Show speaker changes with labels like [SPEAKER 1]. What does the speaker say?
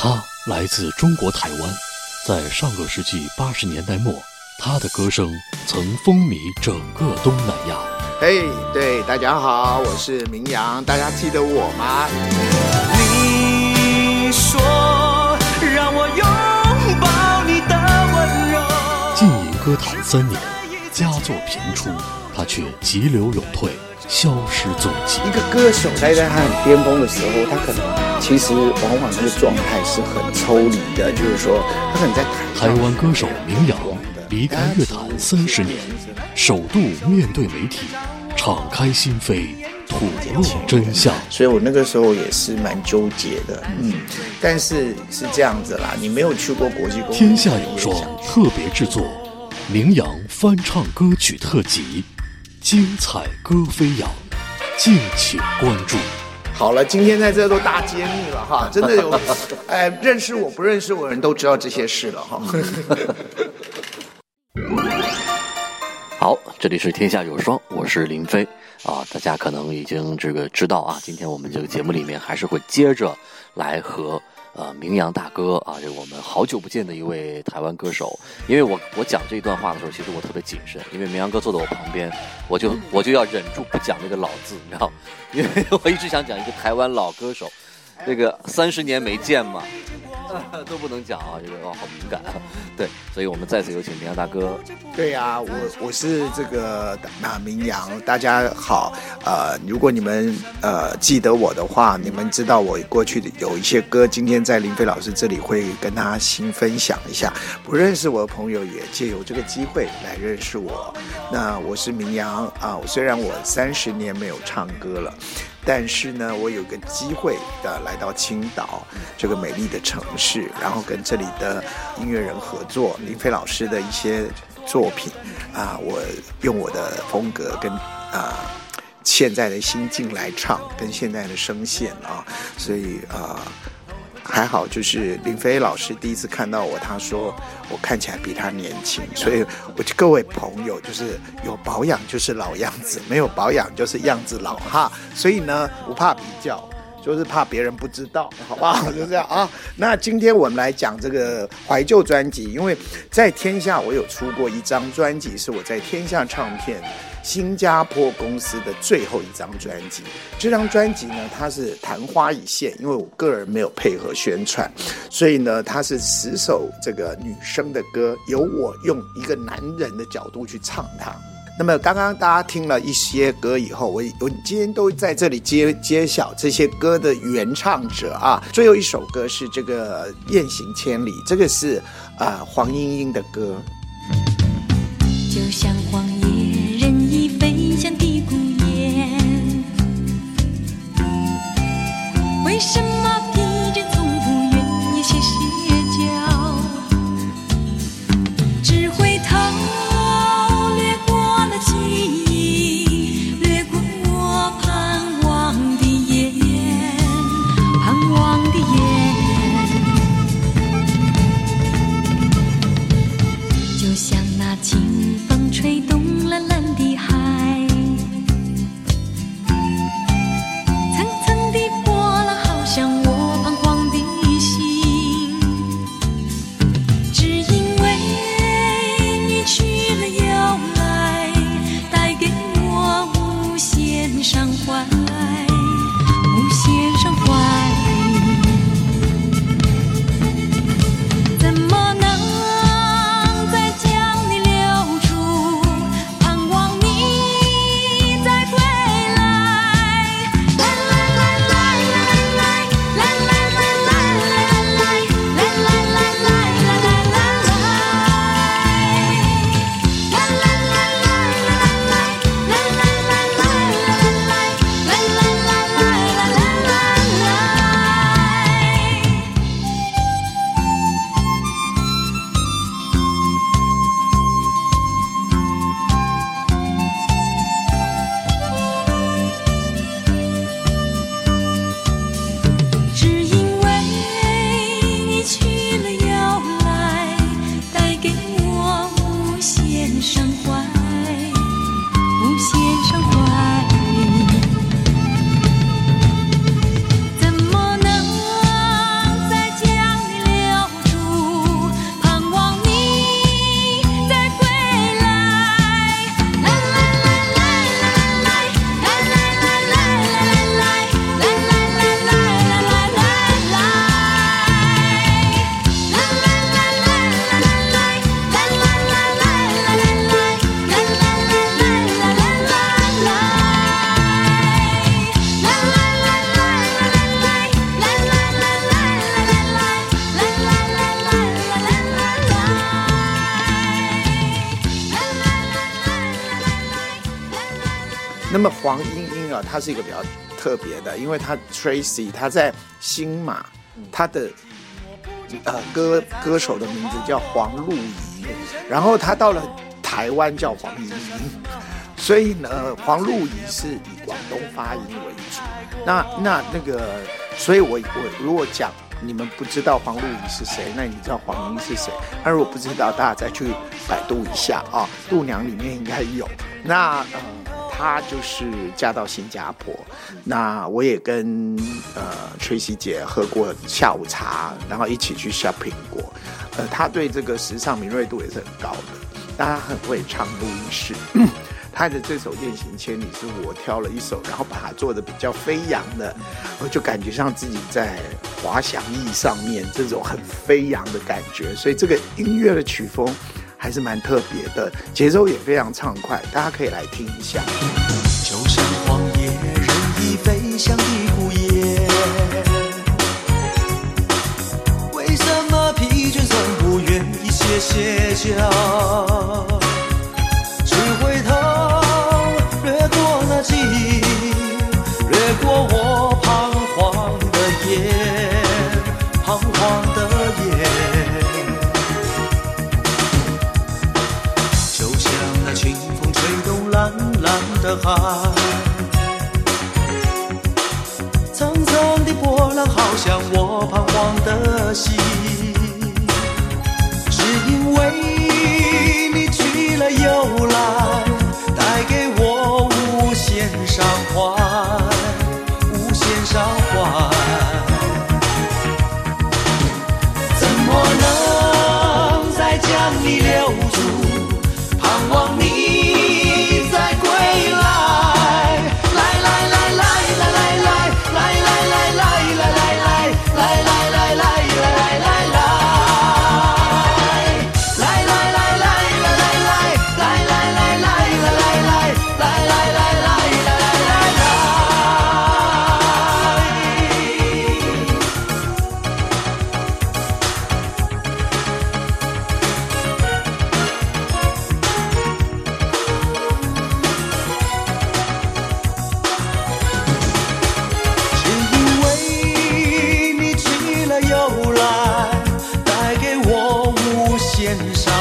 [SPEAKER 1] 他来自中国台湾，在上个世纪八十年代末，他的歌声曾风靡整个东南亚。
[SPEAKER 2] 嘿，对，大家好，我是明阳，大家记得我吗？
[SPEAKER 3] 你说让我拥抱你的温柔。
[SPEAKER 1] 浸淫歌坛三年，佳作频出，他却急流勇退，消失踪迹。
[SPEAKER 2] 一个歌手待在他很巅峰的时候，他可能其实往往那个状态是很抽离的，就是说他可能在
[SPEAKER 1] 台湾歌手名扬离开乐坛三十年，首度面对媒体，敞开心扉，吐露真相。
[SPEAKER 2] 所以我那个时候也是蛮纠结的，嗯，但是是这样子啦，你没有去过国际公
[SPEAKER 1] 天下有双特别制作，名扬翻唱歌曲特辑，精彩歌飞扬，敬请关注。
[SPEAKER 2] 好了，今天在这都大揭秘了哈，真的有，哎，认识我不认识我的人都知道这些事了哈。
[SPEAKER 1] 好，这里是天下有双，我是林飞啊。大家可能已经这个知道啊，今天我们这个节目里面还是会接着来和呃名扬大哥啊，这个我们好久不见的一位台湾歌手。因为我我讲这一段话的时候，其实我特别谨慎，因为明阳哥坐在我旁边，我就我就要忍住不讲那个老字，你知道，因为我一直想讲一个台湾老歌手，那个三十年没见嘛。都不能讲啊，这个哦好敏感啊，对，所以我们再次有请明阳大哥。
[SPEAKER 2] 对呀，我我是这个马明阳，大家好，呃，如果你们呃记得我的话，你们知道我过去的有一些歌，今天在林飞老师这里会跟他新分享一下。不认识我的朋友也借由这个机会来认识我。那我是明阳啊，虽然我三十年没有唱歌了。但是呢，我有个机会的来到青岛这个美丽的城市，然后跟这里的音乐人合作，林飞老师的一些作品啊，我用我的风格跟啊现在的心境来唱，跟现在的声线啊，所以啊。还好，就是林飞老师第一次看到我，他说我看起来比他年轻，所以我就各位朋友，就是有保养就是老样子，没有保养就是样子老哈。所以呢，不怕比较，就是怕别人不知道，好不好？就这样啊。那今天我们来讲这个怀旧专辑，因为在天下我有出过一张专辑，是我在天下唱片。新加坡公司的最后一张专辑，这张专辑呢，它是昙花一现，因为我个人没有配合宣传，所以呢，它是十首这个女生的歌，由我用一个男人的角度去唱它。那么刚刚大家听了一些歌以后，我我今天都在这里揭揭晓这些歌的原唱者啊。最后一首歌是这个《雁行千里》，这个是啊黄莺莺的歌。
[SPEAKER 4] 就像黄那
[SPEAKER 2] 么黄莺莺啊，她是一个比较特别的，因为她 Tracy 她在新马，她的呃歌歌手的名字叫黄露仪，然后她到了台湾叫黄莺莺，所以呢，黄露仪是以广东发音为主。那那那个，所以我我如果讲你们不知道黄露仪是谁，那你知道黄莺是谁？那如果不知道，大家再去百度一下啊，度娘里面应该有。那呃。她就是嫁到新加坡，那我也跟呃崔西姐喝过下午茶，然后一起去 shopping 过。呃，她对这个时尚敏锐度也是很高的，但她很会唱录音室。她的这首《雁行千里》是我挑了一首，然后把它做的比较飞扬的，我就感觉像自己在滑翔翼上面，这种很飞扬的感觉。所以这个音乐的曲风。还是蛮特别的，节奏也非常畅快，大家可以来听一下。
[SPEAKER 3] 就像荒野任意飞翔的孤雁，为什么疲倦总不愿意歇歇脚？的海，层层的波浪好像我彷徨的心，天上。